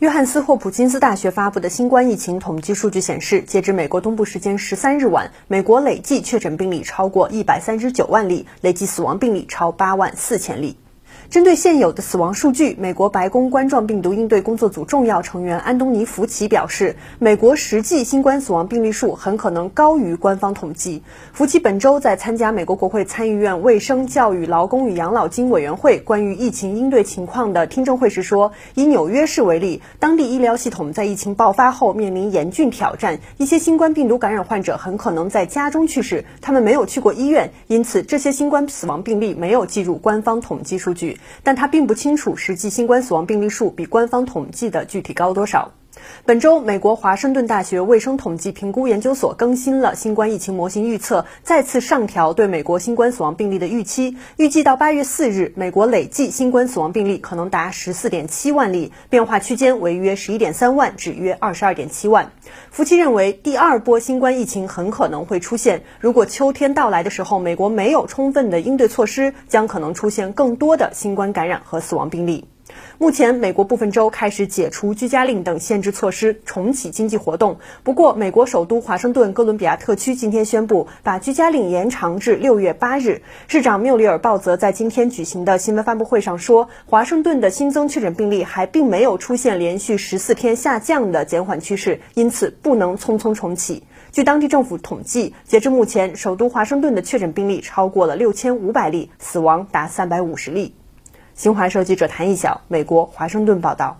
约翰斯霍普金斯大学发布的新冠疫情统计数据显示，截至美国东部时间十三日晚，美国累计确诊病例超过一百三十九万例，累计死亡病例超八万四千例。针对现有的死亡数据，美国白宫冠状病毒应对工作组重要成员安东尼·福奇表示，美国实际新冠死亡病例数很可能高于官方统计。福奇本周在参加美国国会参议院卫生、教育、劳工与养老金委员会关于疫情应对情况的听证会时说，以纽约市为例，当地医疗系统在疫情爆发后面临严峻挑战，一些新冠病毒感染患者很可能在家中去世，他们没有去过医院，因此这些新冠死亡病例没有计入官方统计数据。但他并不清楚实际新冠死亡病例数比官方统计的具体高多少。本周，美国华盛顿大学卫生统计评估研究所更新了新冠疫情模型预测，再次上调对美国新冠死亡病例的预期。预计到八月四日，美国累计新冠死亡病例可能达十四点七万例，变化区间为约十一点三万至约二十二点七万。福奇认为，第二波新冠疫情很可能会出现。如果秋天到来的时候，美国没有充分的应对措施，将可能出现更多的新冠感染和死亡病例。目前，美国部分州开始解除居家令等限制措施，重启经济活动。不过，美国首都华盛顿哥伦比亚特区今天宣布把居家令延长至六月八日。市长缪里尔鲍泽在今天举行的新闻发布会上说，华盛顿的新增确诊病例还并没有出现连续十四天下降的减缓趋势，因此不能匆匆重启。据当地政府统计，截至目前，首都华盛顿的确诊病例超过了六千五百例，死亡达三百五十例。新华社记者谭一晓，美国华盛顿报道。